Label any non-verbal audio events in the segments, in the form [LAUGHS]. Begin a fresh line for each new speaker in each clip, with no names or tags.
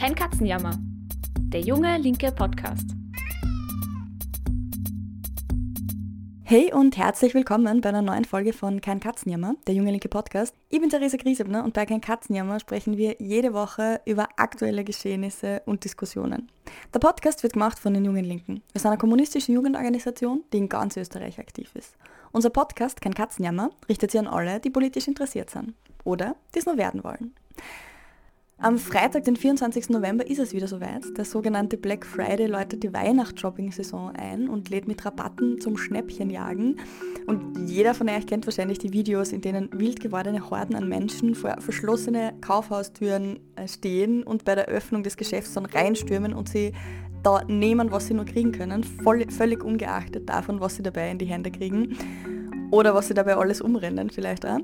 Kein Katzenjammer. Der junge linke Podcast.
Hey und herzlich willkommen bei einer neuen Folge von Kein Katzenjammer, der junge linke Podcast. Ich bin Theresa Griesebner und bei Kein Katzenjammer sprechen wir jede Woche über aktuelle Geschehnisse und Diskussionen. Der Podcast wird gemacht von den Jungen Linken. Wir sind eine kommunistische Jugendorganisation, die in ganz Österreich aktiv ist. Unser Podcast Kein Katzenjammer richtet sich an alle, die politisch interessiert sind oder die es nur werden wollen. Am Freitag, den 24. November, ist es wieder soweit. Der sogenannte Black Friday läutet die Weihnachts-Shopping-Saison ein und lädt mit Rabatten zum Schnäppchenjagen. Und jeder von euch kennt wahrscheinlich die Videos, in denen wild gewordene Horden an Menschen vor verschlossene Kaufhaustüren äh, stehen und bei der Öffnung des Geschäfts dann reinstürmen und sie da nehmen, was sie nur kriegen können, voll, völlig ungeachtet davon, was sie dabei in die Hände kriegen oder was sie dabei alles umrennen vielleicht auch.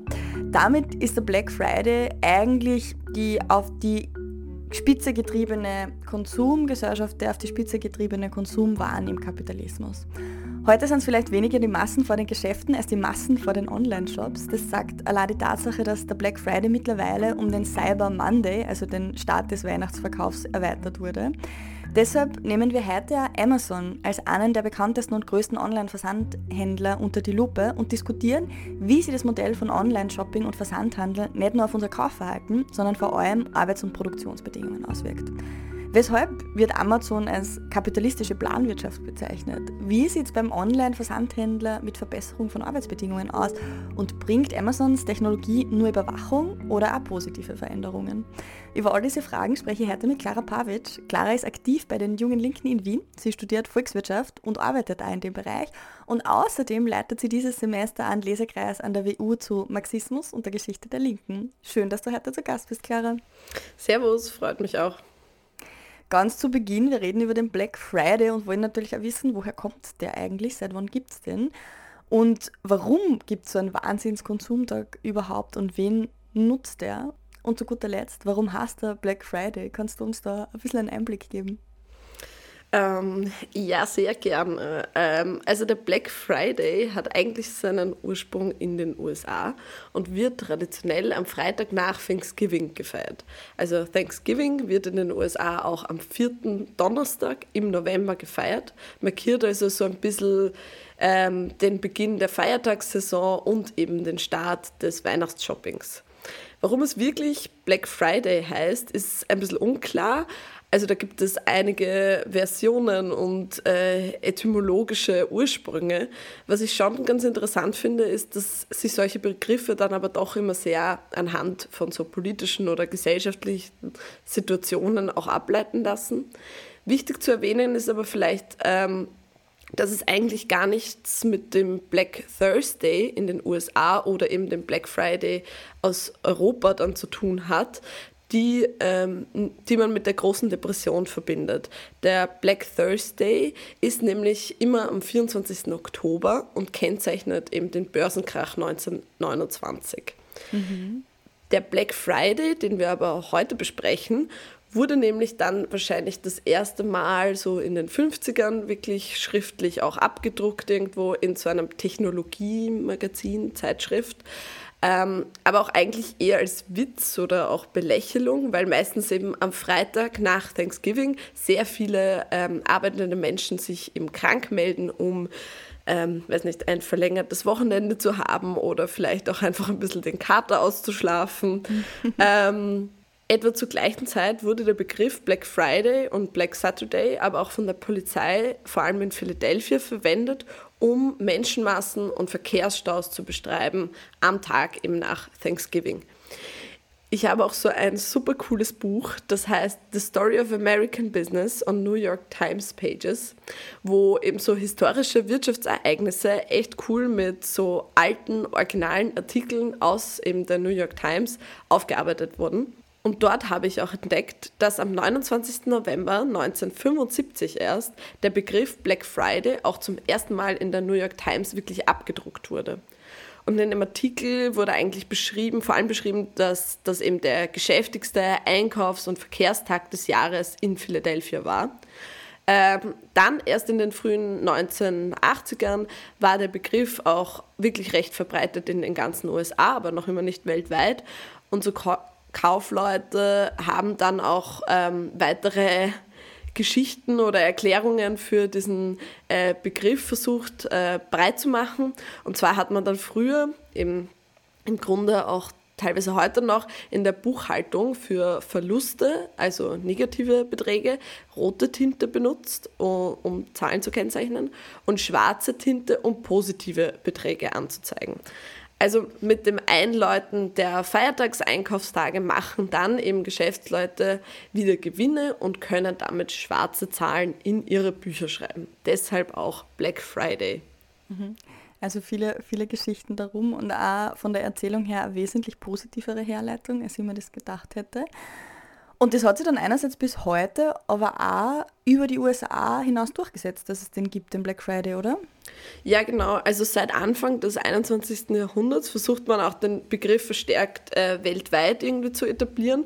Damit ist der Black Friday eigentlich die auf die Spitze getriebene Konsumgesellschaft, der auf die Spitze getriebene Konsumwahn im Kapitalismus. Heute sind es vielleicht weniger die Massen vor den Geschäften als die Massen vor den Online-Shops. Das sagt allein die Tatsache, dass der Black Friday mittlerweile um den Cyber Monday, also den Start des Weihnachtsverkaufs, erweitert wurde. Deshalb nehmen wir heute Amazon als einen der bekanntesten und größten Online-Versandhändler unter die Lupe und diskutieren, wie sich das Modell von Online-Shopping und Versandhandel nicht nur auf unser Kaufverhalten, sondern vor allem Arbeits- und Produktionsbedingungen auswirkt. Weshalb wird Amazon als kapitalistische Planwirtschaft bezeichnet? Wie sieht es beim Online-Versandhändler mit Verbesserung von Arbeitsbedingungen aus? Und bringt Amazons Technologie nur Überwachung oder auch positive Veränderungen? Über all diese Fragen spreche ich heute mit Clara Pavic. Clara ist aktiv bei den Jungen Linken in Wien. Sie studiert Volkswirtschaft und arbeitet auch in dem Bereich. Und außerdem leitet sie dieses Semester einen Lesekreis an der WU zu Marxismus und der Geschichte der Linken. Schön, dass du heute zu Gast bist, Clara.
Servus, freut mich auch.
Ganz zu Beginn, wir reden über den Black Friday und wollen natürlich auch wissen, woher kommt der eigentlich, seit wann gibt es den und warum gibt es so einen Wahnsinnskonsumtag überhaupt und wen nutzt der? Und zu guter Letzt, warum heißt der Black Friday? Kannst du uns da ein bisschen einen Einblick geben?
Ähm, ja, sehr gern. Ähm, also der Black Friday hat eigentlich seinen Ursprung in den USA und wird traditionell am Freitag nach Thanksgiving gefeiert. Also Thanksgiving wird in den USA auch am vierten Donnerstag im November gefeiert, markiert also so ein bisschen ähm, den Beginn der Feiertagssaison und eben den Start des Weihnachtsshoppings. Warum es wirklich Black Friday heißt, ist ein bisschen unklar. Also da gibt es einige Versionen und äh, etymologische Ursprünge. Was ich schon ganz interessant finde, ist, dass sich solche Begriffe dann aber doch immer sehr anhand von so politischen oder gesellschaftlichen Situationen auch ableiten lassen. Wichtig zu erwähnen ist aber vielleicht, ähm, dass es eigentlich gar nichts mit dem Black Thursday in den USA oder eben dem Black Friday aus Europa dann zu tun hat, die, ähm, die man mit der großen Depression verbindet. Der Black Thursday ist nämlich immer am 24. Oktober und kennzeichnet eben den Börsenkrach 1929. Mhm. Der Black Friday, den wir aber heute besprechen, wurde nämlich dann wahrscheinlich das erste Mal so in den 50ern wirklich schriftlich auch abgedruckt irgendwo in so einem Technologiemagazin, Zeitschrift. Ähm, aber auch eigentlich eher als Witz oder auch Belächelung, weil meistens eben am Freitag nach Thanksgiving sehr viele ähm, arbeitende Menschen sich eben krank melden, um ähm, weiß nicht, ein verlängertes Wochenende zu haben oder vielleicht auch einfach ein bisschen den Kater auszuschlafen. [LAUGHS] ähm, etwa zur gleichen Zeit wurde der Begriff Black Friday und Black Saturday aber auch von der Polizei, vor allem in Philadelphia, verwendet, um Menschenmassen und Verkehrsstaus zu bestreiben am Tag eben nach Thanksgiving. Ich habe auch so ein super cooles Buch, das heißt The Story of American Business on New York Times Pages, wo eben so historische Wirtschaftsereignisse echt cool mit so alten, originalen Artikeln aus eben der New York Times aufgearbeitet wurden. Und dort habe ich auch entdeckt, dass am 29. November 1975 erst der Begriff Black Friday auch zum ersten Mal in der New York Times wirklich abgedruckt wurde. Und in dem Artikel wurde eigentlich beschrieben, vor allem beschrieben, dass das eben der geschäftigste Einkaufs- und Verkehrstag des Jahres in Philadelphia war. Ähm, dann erst in den frühen 1980ern war der Begriff auch wirklich recht verbreitet in den ganzen USA, aber noch immer nicht weltweit. Und so Kaufleute haben dann auch ähm, weitere Geschichten oder Erklärungen für diesen äh, Begriff versucht äh, breit zu machen. Und zwar hat man dann früher im, im Grunde auch teilweise heute noch in der Buchhaltung für Verluste, also negative Beträge, rote Tinte benutzt, um, um, Zahlen zu kennzeichnen, und schwarze Tinte, um positive Beträge anzuzeigen. Also mit dem Einläuten der Feiertagseinkaufstage machen dann eben Geschäftsleute wieder Gewinne und können damit schwarze Zahlen in ihre Bücher schreiben. Deshalb auch Black Friday.
Mhm. Also viele, viele Geschichten darum und auch von der Erzählung her eine wesentlich positivere Herleitung, als ich mir das gedacht hätte. Und das hat sich dann einerseits bis heute, aber auch über die USA hinaus durchgesetzt, dass es den gibt, den Black Friday, oder?
Ja, genau. Also seit Anfang des 21. Jahrhunderts versucht man auch den Begriff verstärkt äh, weltweit irgendwie zu etablieren.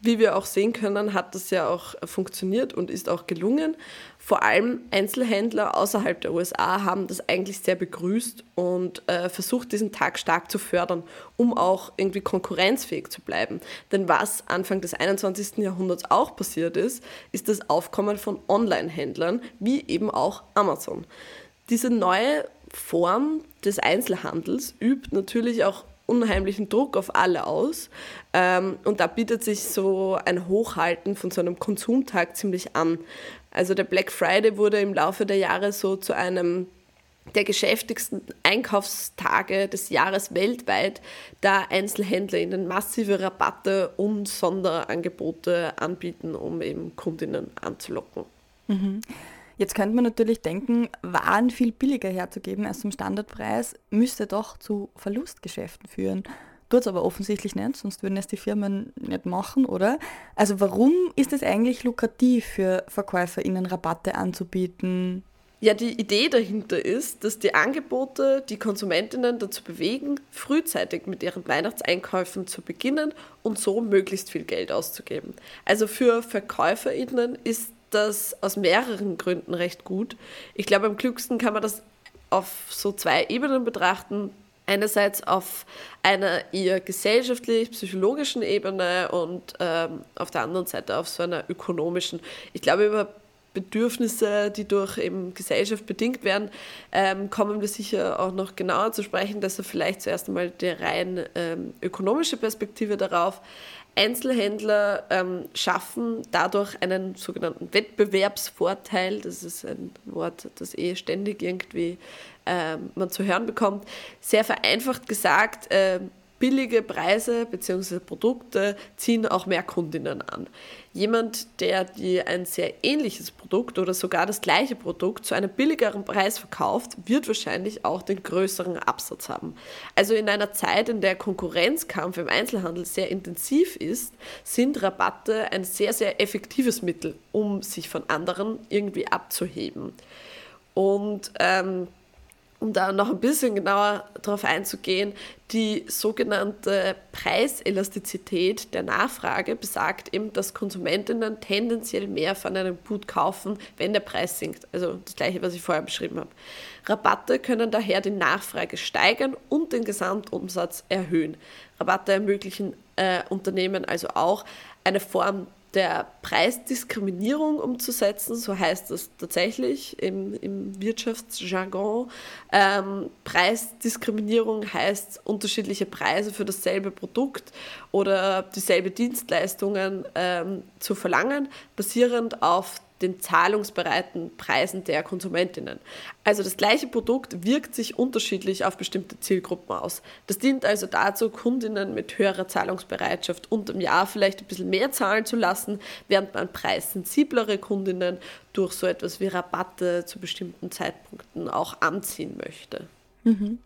Wie wir auch sehen können, hat das ja auch funktioniert und ist auch gelungen. Vor allem Einzelhändler außerhalb der USA haben das eigentlich sehr begrüßt und äh, versucht, diesen Tag stark zu fördern, um auch irgendwie konkurrenzfähig zu bleiben. Denn was Anfang des 21. Jahrhunderts auch passiert ist, ist das Aufkommen von Online-Händlern, wie eben auch Amazon. Diese neue Form des Einzelhandels übt natürlich auch unheimlichen Druck auf alle aus. Ähm, und da bietet sich so ein Hochhalten von so einem Konsumtag ziemlich an. Also der Black Friday wurde im Laufe der Jahre so zu einem der geschäftigsten Einkaufstage des Jahres weltweit, da Einzelhändler ihnen massive Rabatte und Sonderangebote anbieten, um eben Kundinnen anzulocken.
Mhm. Jetzt könnte man natürlich denken, Waren viel billiger herzugeben als zum Standardpreis müsste doch zu Verlustgeschäften führen. Tut es aber offensichtlich nicht, sonst würden es die Firmen nicht machen, oder? Also warum ist es eigentlich lukrativ für VerkäuferInnen Rabatte anzubieten?
Ja, die Idee dahinter ist, dass die Angebote die Konsumentinnen dazu bewegen, frühzeitig mit ihren Weihnachtseinkäufen zu beginnen und so möglichst viel Geld auszugeben. Also für VerkäuferInnen ist das aus mehreren Gründen recht gut. Ich glaube, am klügsten kann man das auf so zwei Ebenen betrachten. Einerseits auf einer eher gesellschaftlich-psychologischen Ebene und ähm, auf der anderen Seite auf so einer ökonomischen. Ich glaube, über Bedürfnisse, die durch eben Gesellschaft bedingt werden, ähm, kommen wir sicher auch noch genauer zu sprechen. Deshalb vielleicht zuerst einmal die rein ähm, ökonomische Perspektive darauf. Einzelhändler ähm, schaffen dadurch einen sogenannten Wettbewerbsvorteil. Das ist ein Wort, das eh ständig irgendwie ähm, man zu hören bekommt. Sehr vereinfacht gesagt, äh, billige Preise bzw. Produkte ziehen auch mehr Kundinnen an. Jemand, der dir ein sehr ähnliches Produkt oder sogar das gleiche Produkt zu einem billigeren Preis verkauft, wird wahrscheinlich auch den größeren Absatz haben. Also in einer Zeit, in der Konkurrenzkampf im Einzelhandel sehr intensiv ist, sind Rabatte ein sehr, sehr effektives Mittel, um sich von anderen irgendwie abzuheben. Und ähm, um da noch ein bisschen genauer darauf einzugehen, die sogenannte Preiselastizität der Nachfrage besagt eben, dass Konsumentinnen tendenziell mehr von einem Gut kaufen, wenn der Preis sinkt. Also das gleiche, was ich vorher beschrieben habe. Rabatte können daher die Nachfrage steigern und den Gesamtumsatz erhöhen. Rabatte ermöglichen äh, Unternehmen also auch eine Form der Preisdiskriminierung umzusetzen, so heißt das tatsächlich im, im Wirtschaftsjargon. Ähm, Preisdiskriminierung heißt unterschiedliche Preise für dasselbe Produkt oder dieselbe Dienstleistungen ähm, zu verlangen, basierend auf den zahlungsbereiten Preisen der Konsumentinnen. Also das gleiche Produkt wirkt sich unterschiedlich auf bestimmte Zielgruppen aus. Das dient also dazu, Kundinnen mit höherer Zahlungsbereitschaft unterm Jahr vielleicht ein bisschen mehr zahlen zu lassen, während man preissensiblere Kundinnen durch so etwas wie Rabatte zu bestimmten Zeitpunkten auch anziehen möchte.
Mhm.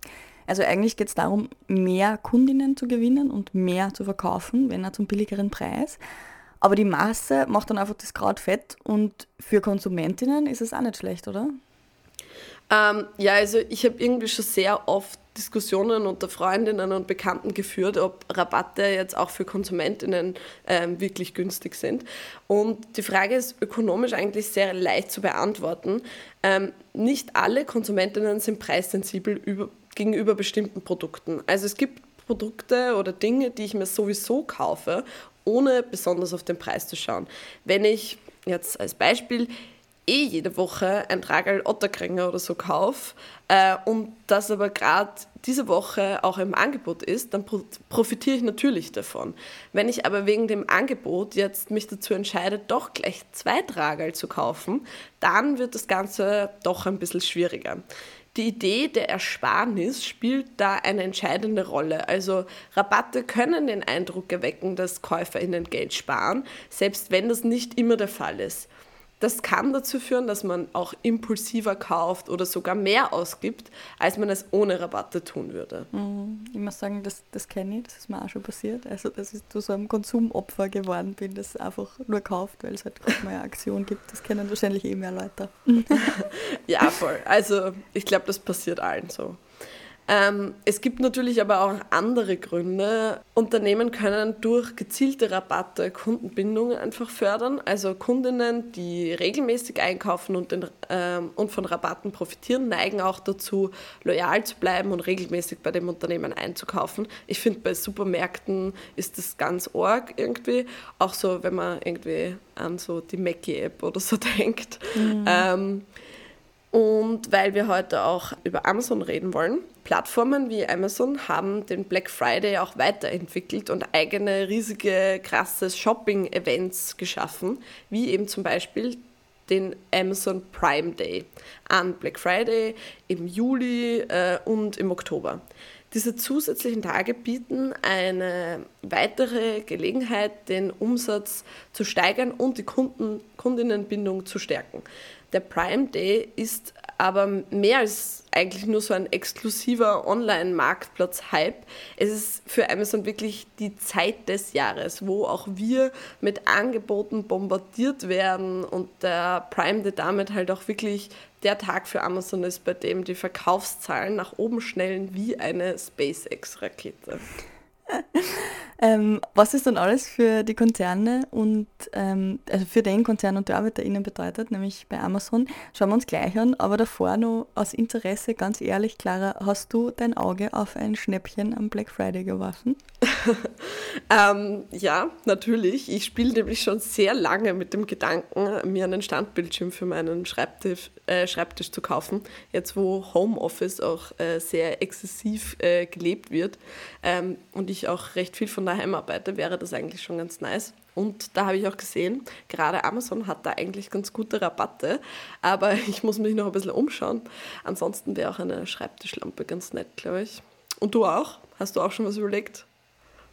Also eigentlich geht es darum, mehr Kundinnen zu gewinnen und mehr zu verkaufen, wenn er zum billigeren Preis. Aber die Masse macht dann einfach das Kraut fett und für Konsumentinnen ist es auch nicht schlecht, oder?
Ähm, ja, also ich habe irgendwie schon sehr oft Diskussionen unter Freundinnen und Bekannten geführt, ob Rabatte jetzt auch für Konsumentinnen ähm, wirklich günstig sind. Und die Frage ist ökonomisch eigentlich sehr leicht zu beantworten. Ähm, nicht alle Konsumentinnen sind preissensibel über, gegenüber bestimmten Produkten. Also es gibt Produkte oder Dinge, die ich mir sowieso kaufe, ohne besonders auf den Preis zu schauen. Wenn ich jetzt als Beispiel eh jede Woche ein Tragal Otterkränger oder so kaufe äh, und das aber gerade diese Woche auch im Angebot ist, dann profitiere ich natürlich davon. Wenn ich aber wegen dem Angebot jetzt mich dazu entscheide, doch gleich zwei Tragal zu kaufen, dann wird das Ganze doch ein bisschen schwieriger. Die Idee der Ersparnis spielt da eine entscheidende Rolle. Also Rabatte können den Eindruck erwecken, dass KäuferInnen Geld sparen, selbst wenn das nicht immer der Fall ist. Das kann dazu führen, dass man auch impulsiver kauft oder sogar mehr ausgibt, als man es ohne Rabatte tun würde.
Mhm. Ich muss sagen, das, das kenne ich, das ist mir auch schon passiert. Also, dass ich zu so einem Konsumopfer geworden bin, das einfach nur kauft, weil es halt gerade mal eine Aktion gibt. Das kennen wahrscheinlich eh mehr Leute. [LAUGHS]
ja, voll. Also, ich glaube, das passiert allen so. Ähm, es gibt natürlich aber auch andere Gründe. Unternehmen können durch gezielte Rabatte Kundenbindungen einfach fördern. Also Kundinnen, die regelmäßig einkaufen und, den, ähm, und von Rabatten profitieren, neigen auch dazu, loyal zu bleiben und regelmäßig bei dem Unternehmen einzukaufen. Ich finde, bei Supermärkten ist das ganz arg irgendwie. Auch so, wenn man irgendwie an so die Mackie-App oder so [LAUGHS] denkt. Mhm. Ähm, und weil wir heute auch über Amazon reden wollen, Plattformen wie Amazon haben den Black Friday auch weiterentwickelt und eigene riesige, krasse Shopping-Events geschaffen, wie eben zum Beispiel den Amazon Prime Day an Black Friday im Juli äh, und im Oktober. Diese zusätzlichen Tage bieten eine weitere Gelegenheit, den Umsatz zu steigern und die Kunden, Kundinnenbindung zu stärken. Der Prime Day ist aber mehr als eigentlich nur so ein exklusiver Online-Marktplatz-Hype. Es ist für Amazon wirklich die Zeit des Jahres, wo auch wir mit Angeboten bombardiert werden und der Prime Day damit halt auch wirklich der Tag für Amazon ist, bei dem die Verkaufszahlen nach oben schnellen wie eine SpaceX-Rakete.
Ähm, was ist dann alles für die Konzerne und ähm, also für den Konzern und die ArbeiterInnen bedeutet, nämlich bei Amazon, schauen wir uns gleich an, aber davor noch aus Interesse, ganz ehrlich, Clara, hast du dein Auge auf ein Schnäppchen am Black Friday geworfen? [LAUGHS]
ähm, ja, natürlich. Ich spiele nämlich schon sehr lange mit dem Gedanken, mir einen Standbildschirm für meinen Schreibtisch, äh, Schreibtisch zu kaufen, jetzt wo Homeoffice auch äh, sehr exzessiv äh, gelebt wird ähm, und ich auch recht viel von daheim arbeite, wäre das eigentlich schon ganz nice. Und da habe ich auch gesehen, gerade Amazon hat da eigentlich ganz gute Rabatte, aber [LAUGHS] ich muss mich noch ein bisschen umschauen. Ansonsten wäre auch eine Schreibtischlampe ganz nett, glaube ich. Und du auch? Hast du auch schon was überlegt?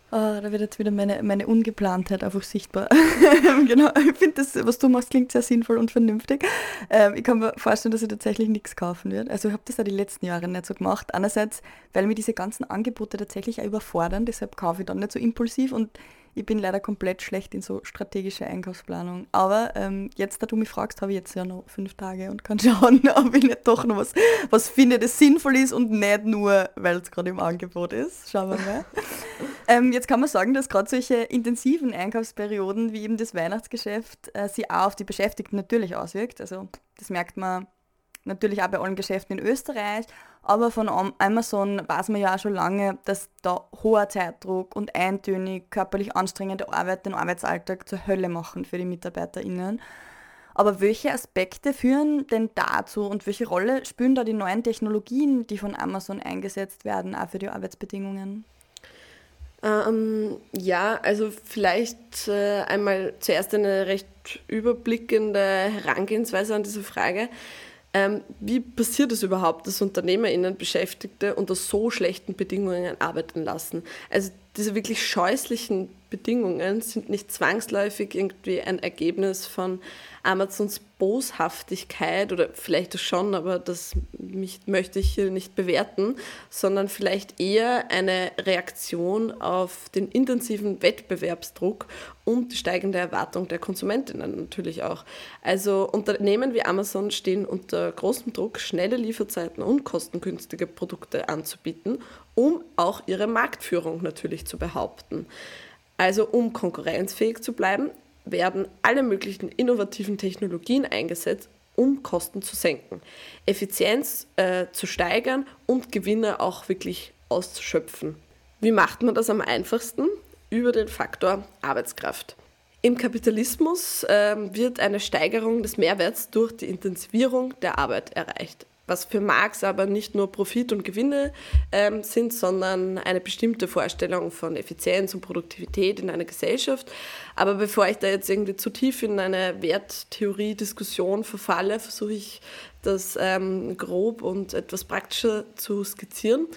Oh, da wird jetzt wieder meine, meine Ungeplantheit einfach sichtbar. [LAUGHS] genau, ich finde das, was du machst, klingt sehr sinnvoll und vernünftig. Ähm, ich kann mir vorstellen, dass ich tatsächlich nichts kaufen werde. Also ich habe das ja die letzten Jahre nicht so gemacht. Einerseits, weil mir diese ganzen Angebote tatsächlich auch überfordern, deshalb kaufe ich dann nicht so impulsiv und ich bin leider komplett schlecht in so strategische Einkaufsplanung. Aber ähm, jetzt, da du mich fragst, habe ich jetzt ja noch fünf Tage und kann [LAUGHS] schauen, ob ich nicht doch noch was, was finde, das sinnvoll ist und nicht nur, weil es gerade im Angebot ist. Schauen wir mal. [LAUGHS] ähm, jetzt kann man sagen, dass gerade solche intensiven Einkaufsperioden wie eben das Weihnachtsgeschäft äh, sich auch auf die Beschäftigten natürlich auswirkt. Also das merkt man natürlich auch bei allen Geschäften in Österreich, aber von Amazon weiß man ja auch schon lange, dass da hoher Zeitdruck und eintönig körperlich anstrengende Arbeit den Arbeitsalltag zur Hölle machen für die MitarbeiterInnen. Aber welche Aspekte führen denn dazu und welche Rolle spielen da die neuen Technologien, die von Amazon eingesetzt werden, auch für die Arbeitsbedingungen?
Ähm, ja, also vielleicht äh, einmal zuerst eine recht überblickende Herangehensweise an diese Frage. Ähm, wie passiert es überhaupt, dass UnternehmerInnen Beschäftigte unter so schlechten Bedingungen arbeiten lassen? Also diese wirklich scheußlichen Bedingungen sind nicht zwangsläufig irgendwie ein Ergebnis von Amazons Boshaftigkeit oder vielleicht schon, aber das mich, möchte ich hier nicht bewerten, sondern vielleicht eher eine Reaktion auf den intensiven Wettbewerbsdruck und die steigende Erwartung der Konsumentinnen natürlich auch. Also Unternehmen wie Amazon stehen unter großem Druck, schnelle Lieferzeiten und kostengünstige Produkte anzubieten, um auch ihre Marktführung natürlich zu behaupten. Also um konkurrenzfähig zu bleiben, werden alle möglichen innovativen Technologien eingesetzt, um Kosten zu senken, Effizienz äh, zu steigern und Gewinne auch wirklich auszuschöpfen. Wie macht man das am einfachsten? Über den Faktor Arbeitskraft. Im Kapitalismus äh, wird eine Steigerung des Mehrwerts durch die Intensivierung der Arbeit erreicht was für Marx aber nicht nur Profit und Gewinne ähm, sind, sondern eine bestimmte Vorstellung von Effizienz und Produktivität in einer Gesellschaft. Aber bevor ich da jetzt irgendwie zu tief in eine Werttheorie-Diskussion verfalle, versuche ich das ähm, grob und etwas praktischer zu skizzieren.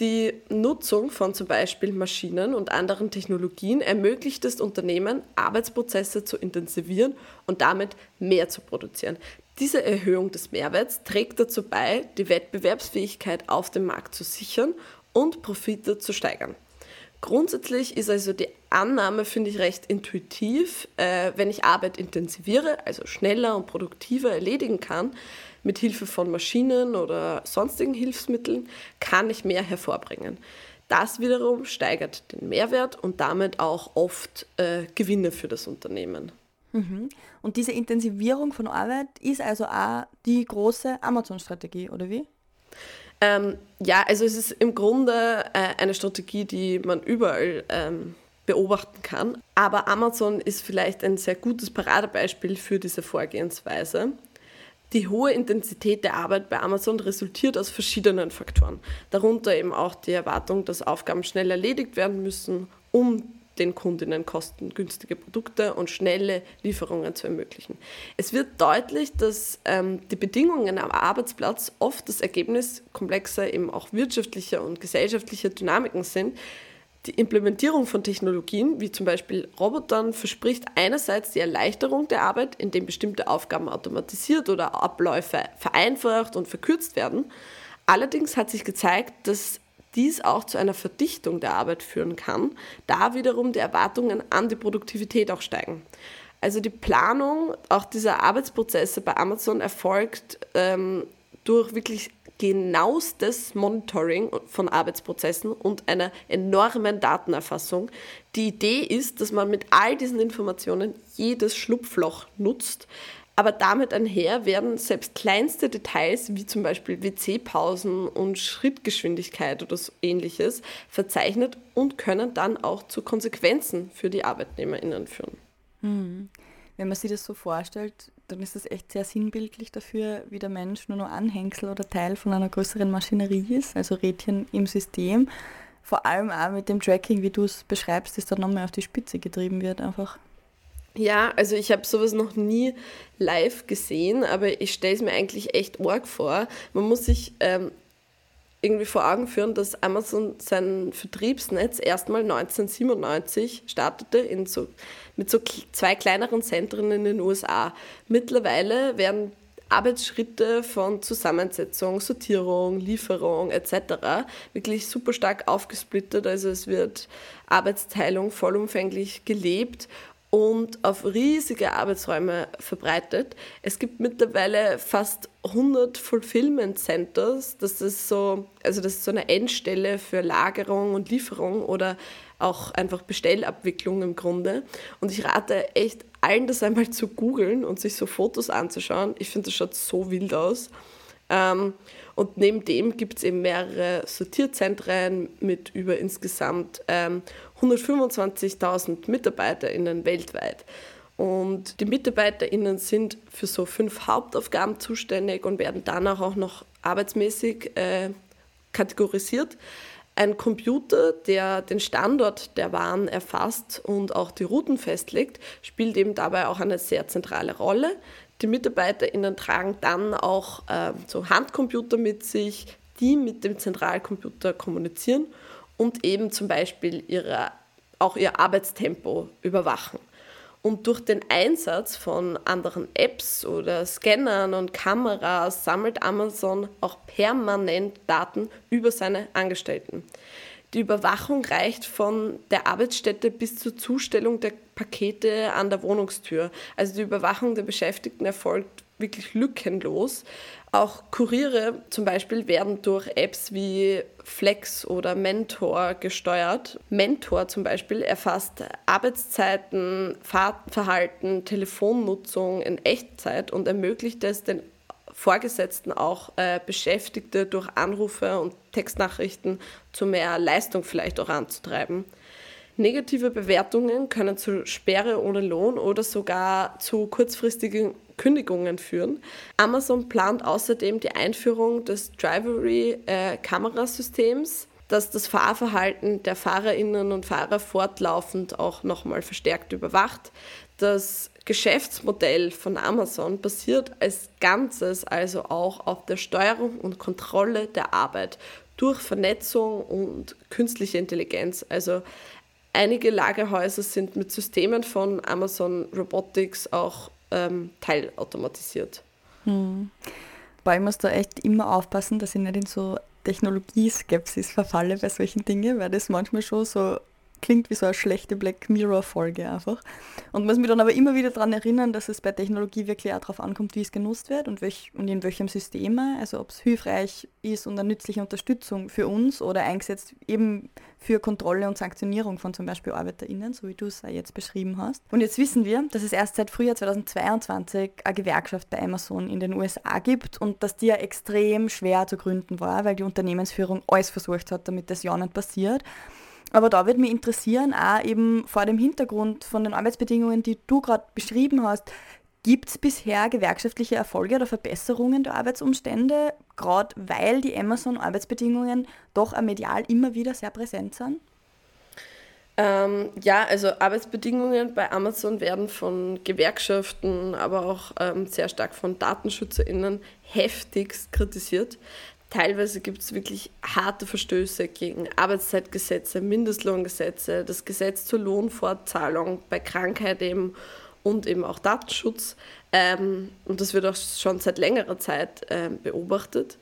Die Nutzung von zum Beispiel Maschinen und anderen Technologien ermöglicht es Unternehmen, Arbeitsprozesse zu intensivieren und damit mehr zu produzieren. Diese Erhöhung des Mehrwerts trägt dazu bei, die Wettbewerbsfähigkeit auf dem Markt zu sichern und Profite zu steigern. Grundsätzlich ist also die Annahme, finde ich, recht intuitiv. Äh, wenn ich Arbeit intensiviere, also schneller und produktiver erledigen kann, mit Hilfe von Maschinen oder sonstigen Hilfsmitteln, kann ich mehr hervorbringen. Das wiederum steigert den Mehrwert und damit auch oft äh, Gewinne für das Unternehmen.
Mhm. Und diese Intensivierung von Arbeit ist also auch die große Amazon-Strategie, oder wie?
Ähm, ja, also es ist im Grunde äh, eine Strategie, die man überall ähm, beobachten kann. Aber Amazon ist vielleicht ein sehr gutes Paradebeispiel für diese Vorgehensweise. Die hohe Intensität der Arbeit bei Amazon resultiert aus verschiedenen Faktoren. Darunter eben auch die Erwartung, dass Aufgaben schnell erledigt werden müssen, um den Kundinnen kostengünstige Produkte und schnelle Lieferungen zu ermöglichen. Es wird deutlich, dass ähm, die Bedingungen am Arbeitsplatz oft das Ergebnis komplexer, eben auch wirtschaftlicher und gesellschaftlicher Dynamiken sind. Die Implementierung von Technologien, wie zum Beispiel Robotern, verspricht einerseits die Erleichterung der Arbeit, indem bestimmte Aufgaben automatisiert oder Abläufe vereinfacht und verkürzt werden. Allerdings hat sich gezeigt, dass dies auch zu einer Verdichtung der Arbeit führen kann, da wiederum die Erwartungen an die Produktivität auch steigen. Also die Planung auch dieser Arbeitsprozesse bei Amazon erfolgt ähm, durch wirklich genauestes Monitoring von Arbeitsprozessen und einer enormen Datenerfassung. Die Idee ist, dass man mit all diesen Informationen jedes Schlupfloch nutzt, aber damit einher werden selbst kleinste Details, wie zum Beispiel WC-Pausen und Schrittgeschwindigkeit oder so ähnliches, verzeichnet und können dann auch zu Konsequenzen für die ArbeitnehmerInnen führen.
Hm. Wenn man sich das so vorstellt, dann ist das echt sehr sinnbildlich dafür, wie der Mensch nur noch Anhängsel oder Teil von einer größeren Maschinerie ist, also Rädchen im System. Vor allem auch mit dem Tracking, wie du es beschreibst, das dann nochmal auf die Spitze getrieben wird einfach.
Ja, also ich habe sowas noch nie live gesehen, aber ich stelle es mir eigentlich echt arg vor. Man muss sich ähm, irgendwie vor Augen führen, dass Amazon sein Vertriebsnetz erstmal 1997 startete in so, mit so zwei kleineren Zentren in den USA. Mittlerweile werden Arbeitsschritte von Zusammensetzung, Sortierung, Lieferung etc. wirklich super stark aufgesplittet. Also es wird Arbeitsteilung vollumfänglich gelebt und auf riesige Arbeitsräume verbreitet. Es gibt mittlerweile fast 100 Fulfillment Centers. Das ist so, also das ist so eine Endstelle für Lagerung und Lieferung oder auch einfach Bestellabwicklung im Grunde. Und ich rate echt allen, das einmal zu googeln und sich so Fotos anzuschauen. Ich finde, das schaut so wild aus. Ähm, und neben dem gibt es eben mehrere Sortierzentren mit über insgesamt ähm, 125.000 MitarbeiterInnen weltweit. Und die MitarbeiterInnen sind für so fünf Hauptaufgaben zuständig und werden danach auch noch arbeitsmäßig äh, kategorisiert. Ein Computer, der den Standort der Waren erfasst und auch die Routen festlegt, spielt eben dabei auch eine sehr zentrale Rolle. Die MitarbeiterInnen tragen dann auch äh, so Handcomputer mit sich, die mit dem Zentralcomputer kommunizieren und eben zum Beispiel ihre, auch ihr Arbeitstempo überwachen. Und durch den Einsatz von anderen Apps oder Scannern und Kameras sammelt Amazon auch permanent Daten über seine Angestellten. Die Überwachung reicht von der Arbeitsstätte bis zur Zustellung der Pakete an der Wohnungstür. Also die Überwachung der Beschäftigten erfolgt wirklich lückenlos. Auch Kuriere zum Beispiel werden durch Apps wie Flex oder Mentor gesteuert. Mentor zum Beispiel erfasst Arbeitszeiten, Fahrtverhalten, Telefonnutzung in Echtzeit und ermöglicht es den Vorgesetzten auch äh, Beschäftigte durch Anrufe und Textnachrichten zu mehr Leistung vielleicht auch anzutreiben. Negative Bewertungen können zu Sperre ohne Lohn oder sogar zu kurzfristigen Kündigungen führen. Amazon plant außerdem die Einführung des Drivery-Kamerasystems, äh, das das Fahrverhalten der Fahrerinnen und Fahrer fortlaufend auch nochmal verstärkt überwacht. Das Geschäftsmodell von Amazon basiert als Ganzes also auch auf der Steuerung und Kontrolle der Arbeit durch Vernetzung und künstliche Intelligenz. Also einige Lagerhäuser sind mit Systemen von Amazon Robotics auch ähm, teilautomatisiert.
Hm. Weil ich muss da echt immer aufpassen, dass ich nicht in so Technologieskepsis verfalle bei solchen Dingen, weil das manchmal schon so klingt wie so eine schlechte Black Mirror-Folge einfach. Und muss mich dann aber immer wieder daran erinnern, dass es bei Technologie wirklich auch darauf ankommt, wie es genutzt wird und, welch, und in welchem System, also ob es hilfreich ist und eine nützliche Unterstützung für uns oder eingesetzt eben für Kontrolle und Sanktionierung von zum Beispiel ArbeiterInnen, so wie du es jetzt beschrieben hast. Und jetzt wissen wir, dass es erst seit Frühjahr 2022 eine Gewerkschaft bei Amazon in den USA gibt und dass die ja extrem schwer zu gründen war, weil die Unternehmensführung alles versucht hat, damit das ja nicht passiert. Aber da würde mich interessieren, auch eben vor dem Hintergrund von den Arbeitsbedingungen, die du gerade beschrieben hast, gibt es bisher gewerkschaftliche Erfolge oder Verbesserungen der Arbeitsumstände, gerade weil die Amazon-Arbeitsbedingungen doch medial immer wieder sehr präsent sind?
Ähm, ja, also Arbeitsbedingungen bei Amazon werden von Gewerkschaften, aber auch ähm, sehr stark von DatenschützerInnen heftigst kritisiert. Teilweise gibt es wirklich harte Verstöße gegen Arbeitszeitgesetze, Mindestlohngesetze, das Gesetz zur Lohnfortzahlung bei Krankheit eben und eben auch Datenschutz. Ähm, und das wird auch schon seit längerer Zeit ähm, beobachtet.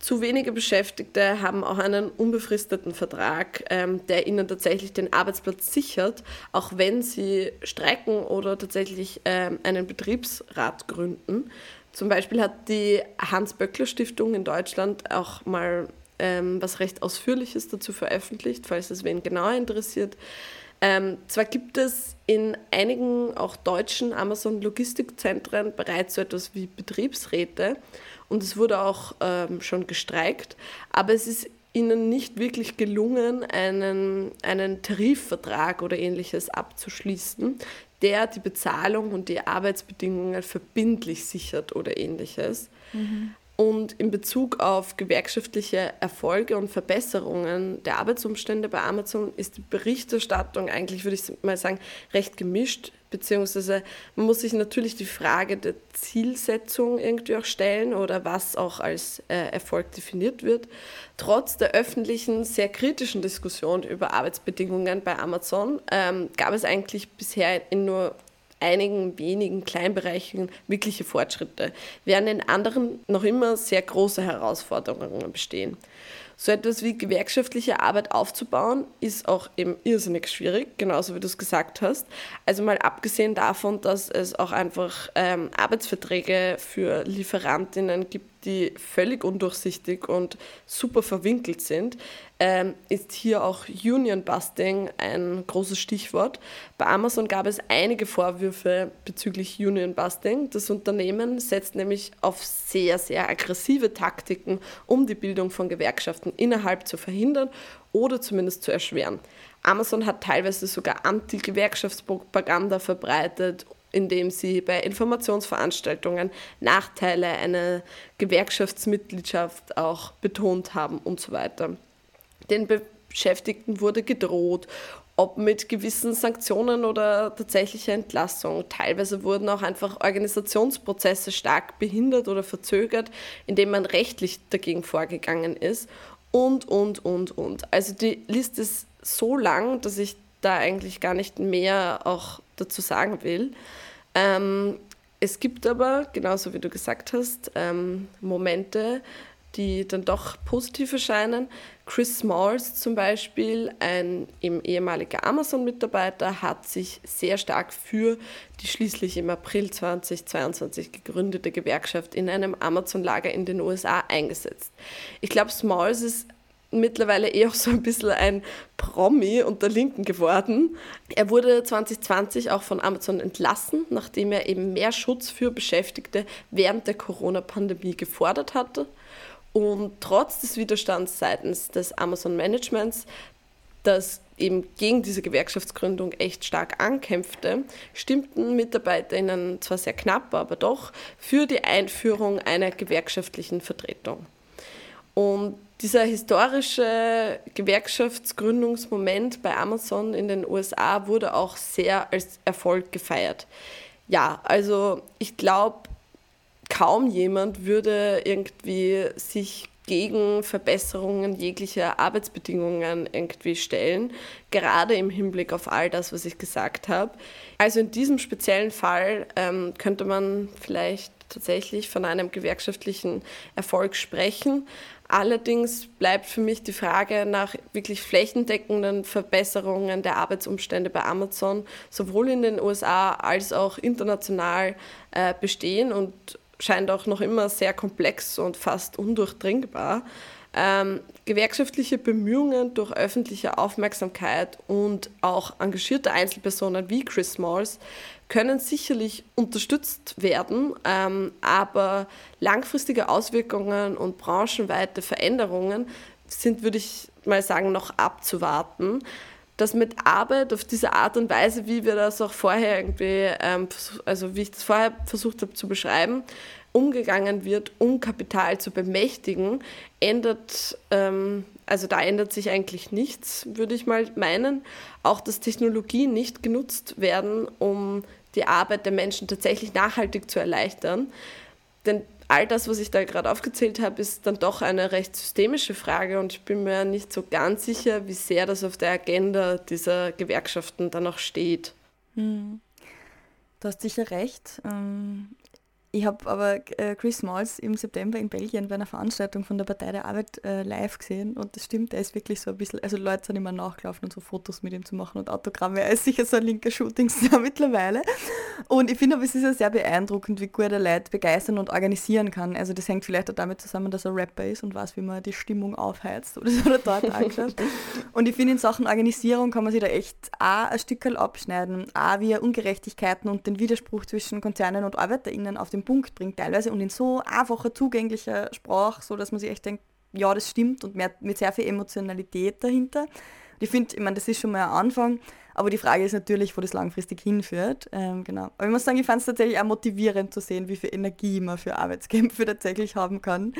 Zu wenige Beschäftigte haben auch einen unbefristeten Vertrag, ähm, der ihnen tatsächlich den Arbeitsplatz sichert, auch wenn sie streiken oder tatsächlich ähm, einen Betriebsrat gründen. Zum Beispiel hat die Hans-Böckler-Stiftung in Deutschland auch mal ähm, was recht Ausführliches dazu veröffentlicht, falls es wen genauer interessiert. Ähm, zwar gibt es in einigen auch deutschen Amazon-Logistikzentren bereits so etwas wie Betriebsräte und es wurde auch ähm, schon gestreikt, aber es ist ihnen nicht wirklich gelungen, einen, einen Tarifvertrag oder ähnliches abzuschließen, der die Bezahlung und die Arbeitsbedingungen verbindlich sichert oder ähnliches. Mhm. Und in Bezug auf gewerkschaftliche Erfolge und Verbesserungen der Arbeitsumstände bei Amazon ist die Berichterstattung eigentlich, würde ich mal sagen, recht gemischt. Beziehungsweise man muss sich natürlich die Frage der Zielsetzung irgendwie auch stellen oder was auch als äh, Erfolg definiert wird. Trotz der öffentlichen, sehr kritischen Diskussion über Arbeitsbedingungen bei Amazon ähm, gab es eigentlich bisher in nur einigen wenigen Kleinbereichen wirkliche Fortschritte, während in anderen noch immer sehr große Herausforderungen bestehen. So etwas wie gewerkschaftliche Arbeit aufzubauen, ist auch eben irrsinnig schwierig, genauso wie du es gesagt hast. Also mal abgesehen davon, dass es auch einfach ähm, Arbeitsverträge für Lieferantinnen gibt, die völlig undurchsichtig und super verwinkelt sind, ähm, ist hier auch Union Busting ein großes Stichwort. Bei Amazon gab es einige Vorwürfe bezüglich Union Busting. Das Unternehmen setzt nämlich auf sehr, sehr aggressive Taktiken, um die Bildung von Gewerkschaften innerhalb zu verhindern oder zumindest zu erschweren. Amazon hat teilweise sogar Anti-Gewerkschaftspropaganda verbreitet indem sie bei Informationsveranstaltungen Nachteile einer Gewerkschaftsmitgliedschaft auch betont haben und so weiter. Den Beschäftigten wurde gedroht, ob mit gewissen Sanktionen oder tatsächlicher Entlassung. Teilweise wurden auch einfach Organisationsprozesse stark behindert oder verzögert, indem man rechtlich dagegen vorgegangen ist und, und, und, und. Also die Liste ist so lang, dass ich da eigentlich gar nicht mehr auch dazu sagen will. Ähm, es gibt aber, genauso wie du gesagt hast, ähm, Momente, die dann doch positiv erscheinen. Chris Smalls zum Beispiel, ein ehemaliger Amazon-Mitarbeiter, hat sich sehr stark für die schließlich im April 2022 gegründete Gewerkschaft in einem Amazon-Lager in den USA eingesetzt. Ich glaube, Smalls ist mittlerweile eher [LAUGHS] so ein bisschen ein Promi unter Linken geworden. Er wurde 2020 auch von Amazon entlassen, nachdem er eben mehr Schutz für Beschäftigte während der Corona-Pandemie gefordert hatte. Und trotz des Widerstands seitens des Amazon-Managements, das eben gegen diese Gewerkschaftsgründung echt stark ankämpfte, stimmten MitarbeiterInnen zwar sehr knapp, aber doch für die Einführung einer gewerkschaftlichen Vertretung. Und dieser historische Gewerkschaftsgründungsmoment bei Amazon in den USA wurde auch sehr als Erfolg gefeiert. Ja, also ich glaube, kaum jemand würde irgendwie sich gegen Verbesserungen jeglicher Arbeitsbedingungen irgendwie stellen, gerade im Hinblick auf all das, was ich gesagt habe. Also in diesem speziellen Fall ähm, könnte man vielleicht tatsächlich von einem gewerkschaftlichen Erfolg sprechen. Allerdings bleibt für mich die Frage nach wirklich flächendeckenden Verbesserungen der Arbeitsumstände bei Amazon sowohl in den USA als auch international äh, bestehen und scheint auch noch immer sehr komplex und fast undurchdringbar. Ähm, gewerkschaftliche Bemühungen durch öffentliche Aufmerksamkeit und auch engagierte Einzelpersonen wie Chris Smalls können sicherlich unterstützt werden, ähm, aber langfristige Auswirkungen und branchenweite Veränderungen sind, würde ich mal sagen, noch abzuwarten dass mit Arbeit auf diese Art und Weise, wie wir das auch vorher irgendwie, ähm, also wie ich das vorher versucht habe zu beschreiben, umgegangen wird, um Kapital zu bemächtigen, ändert, ähm, also da ändert sich eigentlich nichts, würde ich mal meinen. Auch dass Technologien nicht genutzt werden, um die Arbeit der Menschen tatsächlich nachhaltig zu erleichtern. Denn all das, was ich da gerade aufgezählt habe, ist dann doch eine recht systemische Frage und ich bin mir nicht so ganz sicher, wie sehr das auf der Agenda dieser Gewerkschaften dann auch steht. Hm.
Du hast sicher recht. Ich habe aber äh, Chris Smalls im September in Belgien bei einer Veranstaltung von der Partei der Arbeit äh, live gesehen und das stimmt, er ist wirklich so ein bisschen, also Leute sind immer nachgelaufen und so Fotos mit ihm zu machen und Autogramme. Er ist sicher so ein linker Shootingstar [LAUGHS] mittlerweile. Und ich finde aber, es ist ja sehr beeindruckend, wie gut er Leute begeistern und organisieren kann. Also das hängt vielleicht auch damit zusammen, dass er Rapper ist und weiß, wie man die Stimmung aufheizt oder so dort angeschaut. [LAUGHS] Und ich finde, in Sachen Organisierung kann man sich da echt auch ein Stück abschneiden, auch wie er Ungerechtigkeiten und den Widerspruch zwischen Konzernen und ArbeiterInnen auf Punkt bringt teilweise und in so einfacher, zugänglicher Sprache, so dass man sich echt denkt, ja, das stimmt und mehr, mit sehr viel Emotionalität dahinter. Ich finde, ich meine, das ist schon mal ein Anfang, aber die Frage ist natürlich, wo das langfristig hinführt. Ähm, genau. Aber ich muss sagen, ich fand es tatsächlich auch motivierend zu sehen, wie viel Energie man für Arbeitskämpfe [LAUGHS] tatsächlich haben kann.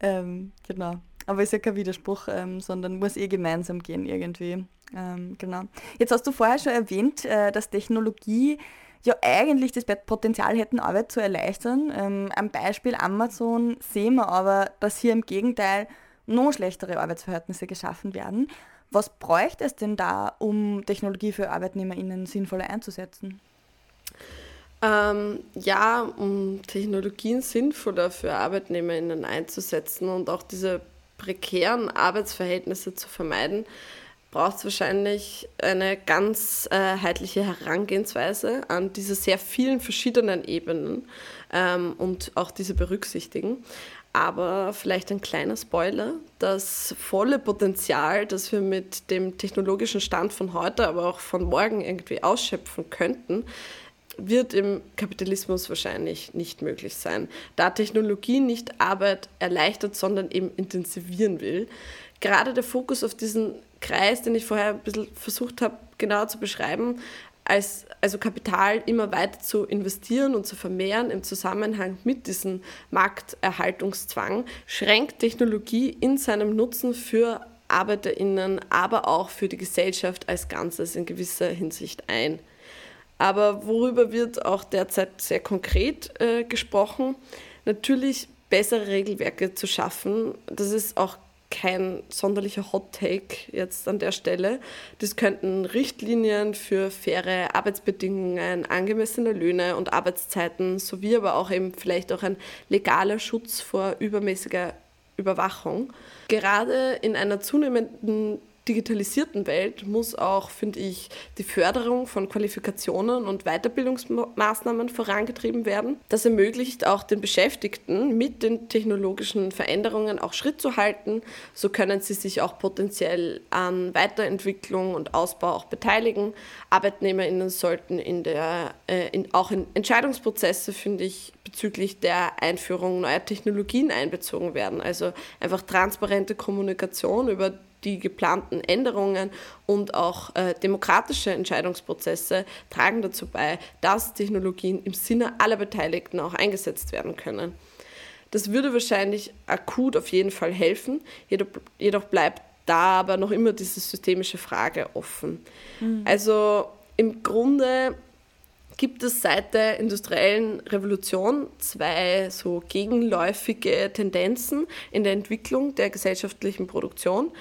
Ähm, genau. Aber ist ja kein Widerspruch, ähm, sondern muss eh gemeinsam gehen irgendwie. Ähm, genau. Jetzt hast du vorher schon erwähnt, äh, dass Technologie ja eigentlich das Potenzial hätten, Arbeit zu erleichtern. Ähm, am Beispiel Amazon sehen wir aber, dass hier im Gegenteil noch schlechtere Arbeitsverhältnisse geschaffen werden. Was bräuchte es denn da, um Technologie für ArbeitnehmerInnen sinnvoller einzusetzen?
Ähm, ja, um Technologien sinnvoller für ArbeitnehmerInnen einzusetzen und auch diese prekären Arbeitsverhältnisse zu vermeiden, braucht es wahrscheinlich eine ganzheitliche Herangehensweise an diese sehr vielen verschiedenen Ebenen ähm, und auch diese berücksichtigen. Aber vielleicht ein kleiner Spoiler, das volle Potenzial, das wir mit dem technologischen Stand von heute, aber auch von morgen irgendwie ausschöpfen könnten, wird im Kapitalismus wahrscheinlich nicht möglich sein, da Technologie nicht Arbeit erleichtert, sondern eben intensivieren will. Gerade der Fokus auf diesen Kreis, den ich vorher ein bisschen versucht habe, genau zu beschreiben, als, also Kapital immer weiter zu investieren und zu vermehren im Zusammenhang mit diesem Markterhaltungszwang, schränkt Technologie in seinem Nutzen für ArbeiterInnen, aber auch für die Gesellschaft als Ganzes in gewisser Hinsicht ein. Aber worüber wird auch derzeit sehr konkret äh, gesprochen? Natürlich bessere Regelwerke zu schaffen. Das ist auch kein sonderlicher Hot Take jetzt an der Stelle. Das könnten Richtlinien für faire Arbeitsbedingungen, angemessene Löhne und Arbeitszeiten sowie aber auch eben vielleicht auch ein legaler Schutz vor übermäßiger Überwachung. Gerade in einer zunehmenden digitalisierten Welt muss auch, finde ich, die Förderung von Qualifikationen und Weiterbildungsmaßnahmen vorangetrieben werden. Das ermöglicht auch den Beschäftigten mit den technologischen Veränderungen auch Schritt zu halten. So können sie sich auch potenziell an Weiterentwicklung und Ausbau auch beteiligen. ArbeitnehmerInnen sollten in der, äh, in, auch in Entscheidungsprozesse, finde ich, bezüglich der Einführung neuer Technologien einbezogen werden. Also einfach transparente Kommunikation über die geplanten Änderungen und auch äh, demokratische Entscheidungsprozesse tragen dazu bei, dass Technologien im Sinne aller Beteiligten auch eingesetzt werden können. Das würde wahrscheinlich akut auf jeden Fall helfen, jedoch, jedoch bleibt da aber noch immer diese systemische Frage offen. Mhm. Also im Grunde gibt es seit der industriellen Revolution zwei so gegenläufige Tendenzen in der Entwicklung der gesellschaftlichen Produktion.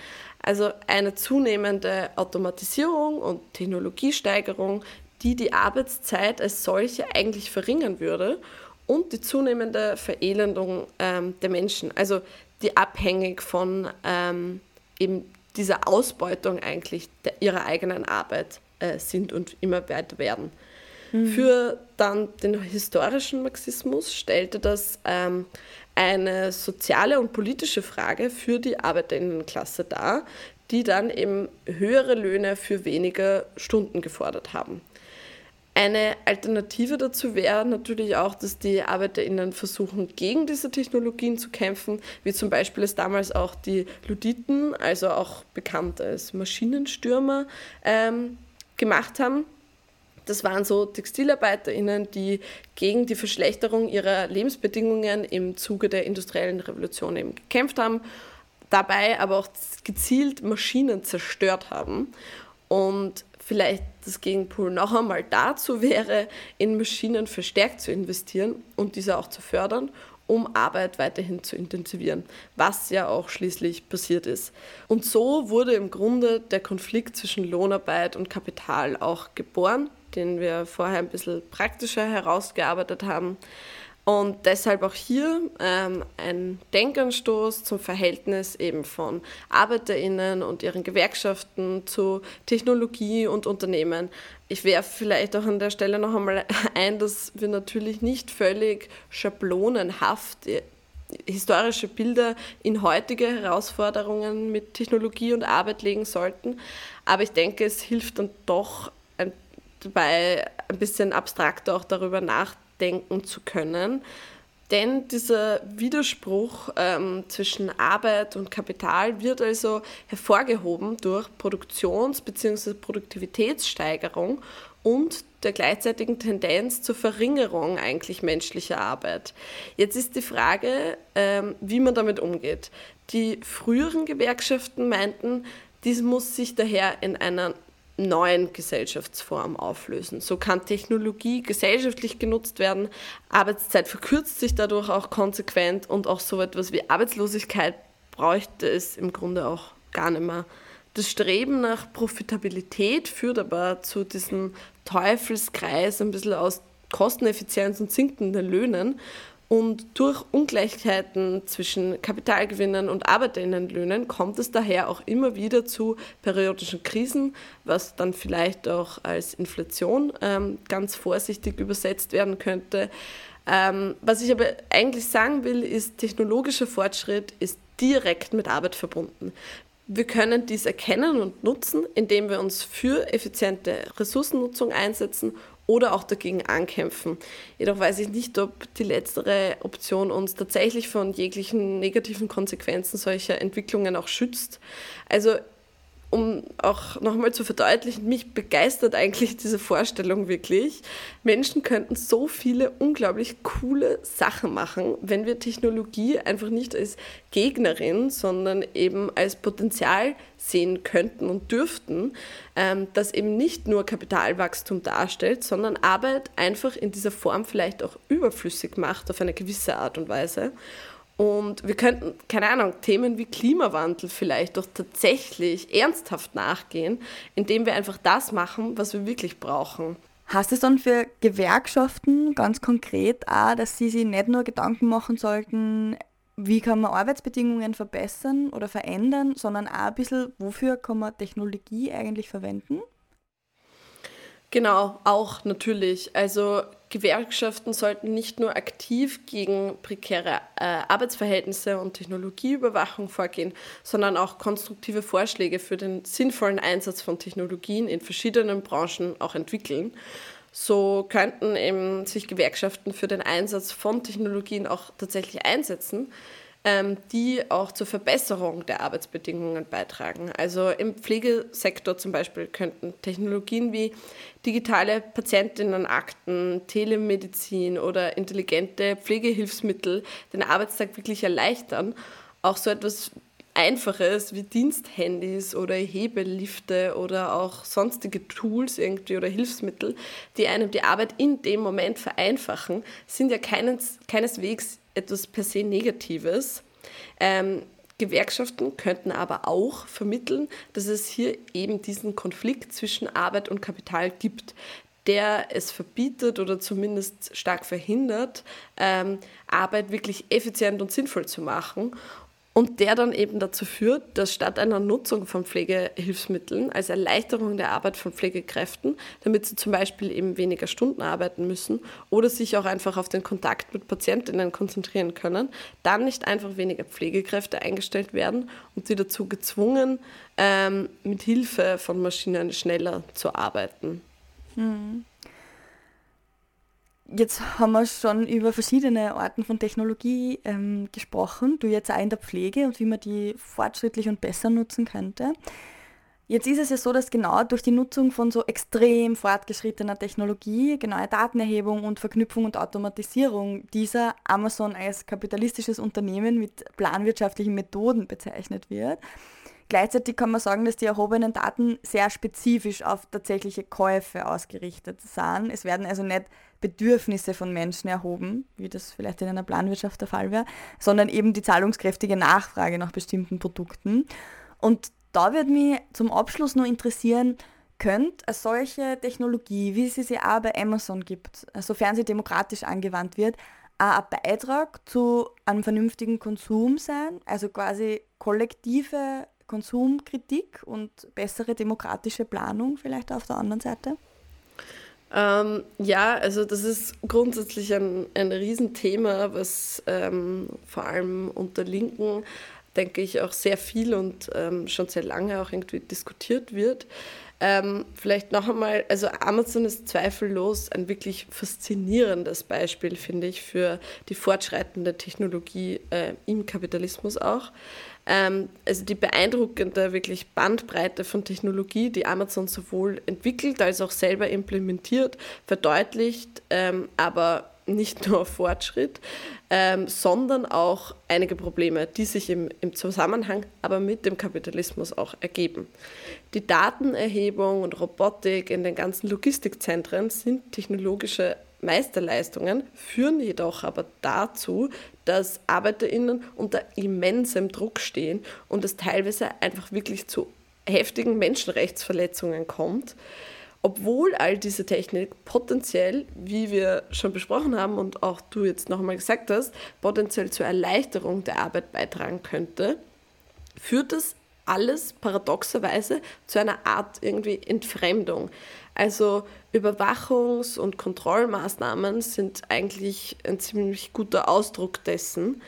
Also eine zunehmende Automatisierung und Technologiesteigerung, die die Arbeitszeit als solche eigentlich verringern würde und die zunehmende Verelendung ähm, der Menschen, also die abhängig von ähm, eben dieser Ausbeutung eigentlich der, ihrer eigenen Arbeit äh, sind und immer weiter werden. Mhm. Für dann den historischen Marxismus stellte das ähm, eine soziale und politische Frage für die Arbeiterinnenklasse dar, die dann eben höhere Löhne für weniger Stunden gefordert haben. Eine Alternative dazu wäre natürlich auch, dass die ArbeiterInnen versuchen, gegen diese Technologien zu kämpfen, wie zum Beispiel es damals auch die Luditen, also auch bekannt als Maschinenstürmer, ähm, gemacht haben. Das waren so TextilarbeiterInnen, die gegen die Verschlechterung ihrer Lebensbedingungen im Zuge der industriellen Revolution eben gekämpft haben, dabei aber auch gezielt Maschinen zerstört haben. Und vielleicht das Gegenpol noch einmal dazu wäre, in Maschinen verstärkt zu investieren und diese auch zu fördern um Arbeit weiterhin zu intensivieren, was ja auch schließlich passiert ist. Und so wurde im Grunde der Konflikt zwischen Lohnarbeit und Kapital auch geboren den wir vorher ein bisschen praktischer herausgearbeitet haben. Und deshalb auch hier ähm, ein Denkanstoß zum Verhältnis eben von ArbeiterInnen und ihren Gewerkschaften zu Technologie und Unternehmen. Ich werfe vielleicht auch an der Stelle noch einmal [LAUGHS] ein, dass wir natürlich nicht völlig schablonenhaft äh, historische Bilder in heutige Herausforderungen mit Technologie und Arbeit legen sollten. Aber ich denke, es hilft dann doch dabei ein bisschen abstrakter auch darüber nachdenken zu können. Denn dieser Widerspruch ähm, zwischen Arbeit und Kapital wird also hervorgehoben durch Produktions- bzw. Produktivitätssteigerung und der gleichzeitigen Tendenz zur Verringerung eigentlich menschlicher Arbeit. Jetzt ist die Frage, ähm, wie man damit umgeht. Die früheren Gewerkschaften meinten, dies muss sich daher in einer neuen Gesellschaftsform auflösen. So kann Technologie gesellschaftlich genutzt werden, Arbeitszeit verkürzt sich dadurch auch konsequent und auch so etwas wie Arbeitslosigkeit bräuchte es im Grunde auch gar nicht mehr. Das Streben nach Profitabilität führt aber zu diesem Teufelskreis ein bisschen aus Kosteneffizienz und sinkenden Löhnen, und durch Ungleichheiten zwischen Kapitalgewinnern und Arbeiterinnenlöhnen kommt es daher auch immer wieder zu periodischen Krisen, was dann vielleicht auch als Inflation ähm, ganz vorsichtig übersetzt werden könnte. Ähm, was ich aber eigentlich sagen will, ist, technologischer Fortschritt ist direkt mit Arbeit verbunden. Wir können dies erkennen und nutzen, indem wir uns für effiziente Ressourcennutzung einsetzen oder auch dagegen ankämpfen. Jedoch weiß ich nicht, ob die letztere Option uns tatsächlich von jeglichen negativen Konsequenzen solcher Entwicklungen auch schützt. Also um auch nochmal zu verdeutlichen, mich begeistert eigentlich diese Vorstellung wirklich. Menschen könnten so viele unglaublich coole Sachen machen, wenn wir Technologie einfach nicht als Gegnerin, sondern eben als Potenzial sehen könnten und dürften, ähm, das eben nicht nur Kapitalwachstum darstellt, sondern Arbeit einfach in dieser Form vielleicht auch überflüssig macht auf eine gewisse Art und Weise. Und wir könnten, keine Ahnung, Themen wie Klimawandel vielleicht doch tatsächlich ernsthaft nachgehen, indem wir einfach das machen, was wir wirklich brauchen.
Hast du es dann für Gewerkschaften ganz konkret auch, dass sie sich nicht nur Gedanken machen sollten, wie kann man Arbeitsbedingungen verbessern oder verändern, sondern auch ein bisschen, wofür kann man Technologie eigentlich verwenden?
Genau, auch natürlich. Also Gewerkschaften sollten nicht nur aktiv gegen prekäre äh, Arbeitsverhältnisse und Technologieüberwachung vorgehen, sondern auch konstruktive Vorschläge für den sinnvollen Einsatz von Technologien in verschiedenen Branchen auch entwickeln. So könnten eben sich Gewerkschaften für den Einsatz von Technologien auch tatsächlich einsetzen ähm, die auch zur Verbesserung der Arbeitsbedingungen beitragen. Also im Pflegesektor zum Beispiel könnten Technologien wie digitale Patientinnenakten, Telemedizin oder intelligente Pflegehilfsmittel den Arbeitstag wirklich erleichtern. Auch so etwas Einfaches wie Diensthandys oder Hebellifte oder auch sonstige Tools irgendwie oder Hilfsmittel, die einem die Arbeit in dem Moment vereinfachen, sind ja keines, keineswegs etwas per se Negatives. Ähm, Gewerkschaften könnten aber auch vermitteln, dass es hier eben diesen Konflikt zwischen Arbeit und Kapital gibt, der es verbietet oder zumindest stark verhindert, ähm, Arbeit wirklich effizient und sinnvoll zu machen und der dann eben dazu führt, dass statt einer Nutzung von Pflegehilfsmitteln als Erleichterung der Arbeit von Pflegekräften, damit sie zum Beispiel eben weniger Stunden arbeiten müssen oder sich auch einfach auf den Kontakt mit Patientinnen konzentrieren können, dann nicht einfach weniger Pflegekräfte eingestellt werden und sie dazu gezwungen, ähm, mit Hilfe von Maschinen schneller zu arbeiten.
Mhm. Jetzt haben wir schon über verschiedene Arten von Technologie ähm, gesprochen, du jetzt auch in der Pflege und wie man die fortschrittlich und besser nutzen könnte. Jetzt ist es ja so, dass genau durch die Nutzung von so extrem fortgeschrittener Technologie, genaue Datenerhebung und Verknüpfung und Automatisierung dieser Amazon als kapitalistisches Unternehmen mit planwirtschaftlichen Methoden bezeichnet wird. Gleichzeitig kann man sagen, dass die erhobenen Daten sehr spezifisch auf tatsächliche Käufe ausgerichtet sind. Es werden also nicht Bedürfnisse von Menschen erhoben, wie das vielleicht in einer Planwirtschaft der Fall wäre, sondern eben die zahlungskräftige Nachfrage nach bestimmten Produkten. Und da würde mich zum Abschluss nur interessieren, könnte eine solche Technologie, wie sie sie auch bei Amazon gibt, sofern sie demokratisch angewandt wird, auch ein Beitrag zu einem vernünftigen Konsum sein, also quasi kollektive Konsumkritik und bessere demokratische Planung vielleicht auf der anderen Seite?
Ähm, ja, also das ist grundsätzlich ein, ein Riesenthema, was ähm, vor allem unter Linken, denke ich, auch sehr viel und ähm, schon sehr lange auch irgendwie diskutiert wird. Ähm, vielleicht noch einmal, also Amazon ist zweifellos ein wirklich faszinierendes Beispiel, finde ich, für die fortschreitende Technologie äh, im Kapitalismus auch. Ähm, also die beeindruckende wirklich Bandbreite von Technologie, die Amazon sowohl entwickelt als auch selber implementiert, verdeutlicht, ähm, aber nicht nur Fortschritt, ähm, sondern auch einige Probleme, die sich im, im Zusammenhang aber mit dem Kapitalismus auch ergeben. Die Datenerhebung und Robotik in den ganzen Logistikzentren sind technologische Meisterleistungen, führen jedoch aber dazu, dass ArbeiterInnen unter immensem Druck stehen und es teilweise einfach wirklich zu heftigen Menschenrechtsverletzungen kommt, obwohl all diese Technik potenziell, wie wir schon besprochen haben und auch du jetzt nochmal gesagt hast, potenziell zur Erleichterung der Arbeit beitragen könnte, führt es alles paradoxerweise zu einer Art irgendwie Entfremdung. Also Überwachungs- und Kontrollmaßnahmen sind eigentlich ein ziemlich guter Ausdruck dessen.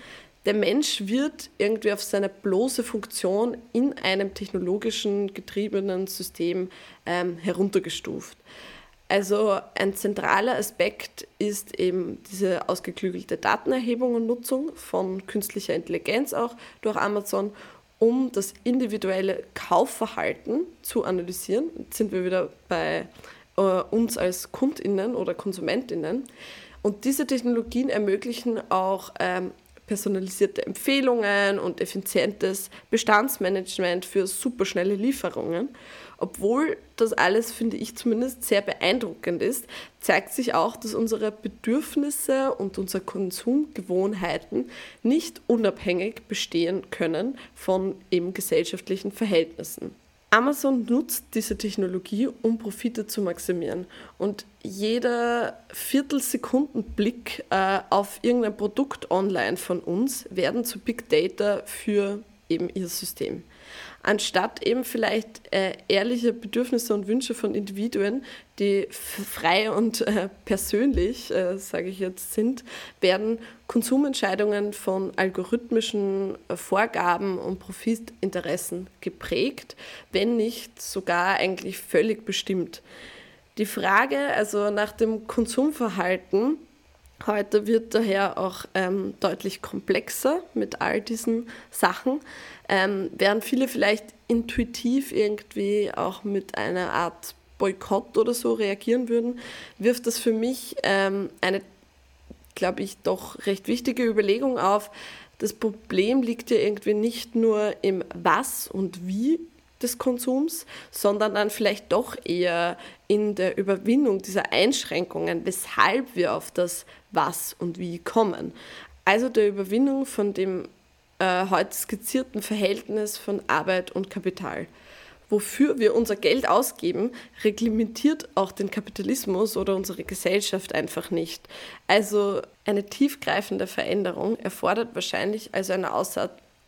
Der Mensch wird irgendwie auf seine bloße Funktion in einem technologischen getriebenen System ähm, heruntergestuft. Also ein zentraler Aspekt ist eben diese ausgeklügelte Datenerhebung und Nutzung von künstlicher Intelligenz auch durch Amazon um das individuelle Kaufverhalten zu analysieren. Jetzt sind wir wieder bei äh, uns als Kundinnen oder Konsumentinnen. Und diese Technologien ermöglichen auch ähm, personalisierte Empfehlungen und effizientes Bestandsmanagement für superschnelle Lieferungen. Obwohl das alles, finde ich zumindest, sehr beeindruckend ist, zeigt sich auch, dass unsere Bedürfnisse und unsere Konsumgewohnheiten nicht unabhängig bestehen können von eben gesellschaftlichen Verhältnissen. Amazon nutzt diese Technologie, um Profite zu maximieren. Und jeder Viertelsekundenblick äh, auf irgendein Produkt online von uns werden zu Big Data für eben ihr System anstatt eben vielleicht äh, ehrliche Bedürfnisse und Wünsche von Individuen, die frei und äh, persönlich, äh, sage ich jetzt, sind, werden Konsumentscheidungen von algorithmischen äh, Vorgaben und Profitinteressen geprägt, wenn nicht sogar eigentlich völlig bestimmt. Die Frage also nach dem Konsumverhalten Heute wird daher auch ähm, deutlich komplexer mit all diesen Sachen, ähm, während viele vielleicht intuitiv irgendwie auch mit einer Art Boykott oder so reagieren würden, wirft das für mich ähm, eine, glaube ich, doch recht wichtige Überlegung auf. Das Problem liegt ja irgendwie nicht nur im Was und Wie des Konsums, sondern dann vielleicht doch eher in der Überwindung dieser Einschränkungen, weshalb wir auf das Was und Wie kommen. Also der Überwindung von dem äh, heute skizzierten Verhältnis von Arbeit und Kapital. Wofür wir unser Geld ausgeben, reglementiert auch den Kapitalismus oder unsere Gesellschaft einfach nicht. Also eine tiefgreifende Veränderung erfordert wahrscheinlich also eine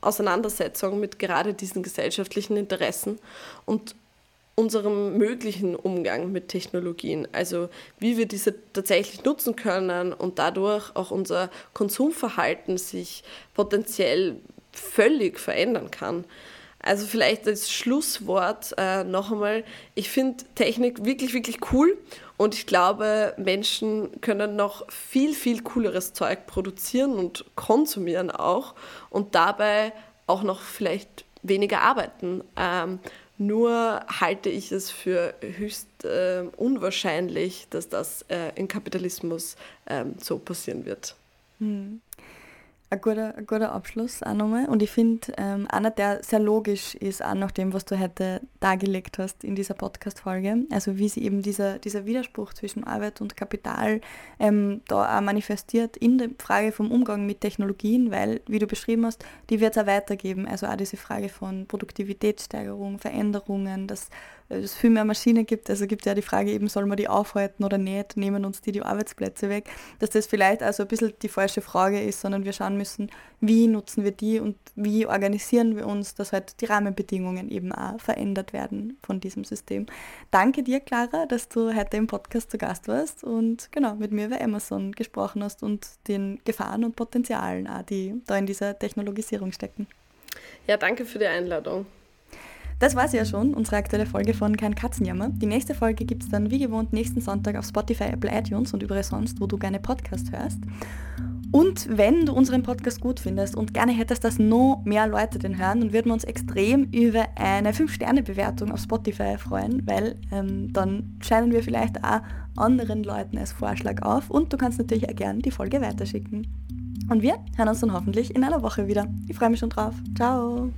Auseinandersetzung mit gerade diesen gesellschaftlichen Interessen und unserem möglichen Umgang mit Technologien, also wie wir diese tatsächlich nutzen können und dadurch auch unser Konsumverhalten sich potenziell völlig verändern kann. Also vielleicht als Schlusswort äh, noch einmal, ich finde Technik wirklich, wirklich cool und ich glaube, Menschen können noch viel, viel cooleres Zeug produzieren und konsumieren auch und dabei auch noch vielleicht weniger arbeiten. Ähm, nur halte ich es für höchst äh, unwahrscheinlich, dass das äh, im Kapitalismus äh, so passieren wird.
Hm ein guter, ein guter Abschluss auch nochmal. Und ich finde, ähm, einer, der sehr logisch ist, auch nach dem, was du heute dargelegt hast in dieser Podcast-Folge. Also wie sie eben dieser, dieser Widerspruch zwischen Arbeit und Kapital ähm, da auch manifestiert in der Frage vom Umgang mit Technologien, weil, wie du beschrieben hast, die wird es auch weitergeben. Also auch diese Frage von Produktivitätssteigerung, Veränderungen, dass es viel mehr Maschinen gibt. Also gibt ja die Frage eben, soll man die aufhalten oder nicht, nehmen uns die die Arbeitsplätze weg. Dass das vielleicht also ein bisschen die falsche Frage ist, sondern wir schauen müssen, wie nutzen wir die und wie organisieren wir uns, dass halt die Rahmenbedingungen eben auch verändert werden von diesem System. Danke dir, Clara, dass du heute im Podcast zu Gast warst und genau mit mir über Amazon gesprochen hast und den Gefahren und Potenzialen, auch, die da in dieser Technologisierung stecken.
Ja, danke für die Einladung.
Das war es ja schon, unsere aktuelle Folge von Kein Katzenjammer. Die nächste Folge gibt es dann wie gewohnt nächsten Sonntag auf Spotify, Apple iTunes und überall sonst, wo du gerne Podcast hörst. Und wenn du unseren Podcast gut findest und gerne hättest, dass noch mehr Leute den hören, dann würden wir uns extrem über eine 5-Sterne-Bewertung auf Spotify freuen, weil ähm, dann scheinen wir vielleicht auch anderen Leuten als Vorschlag auf und du kannst natürlich auch gerne die Folge weiterschicken. Und wir hören uns dann hoffentlich in einer Woche wieder. Ich freue mich schon drauf. Ciao!